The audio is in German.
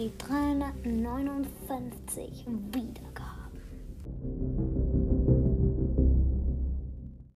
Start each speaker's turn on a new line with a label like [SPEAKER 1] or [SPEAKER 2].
[SPEAKER 1] die 359 Wiedergaben.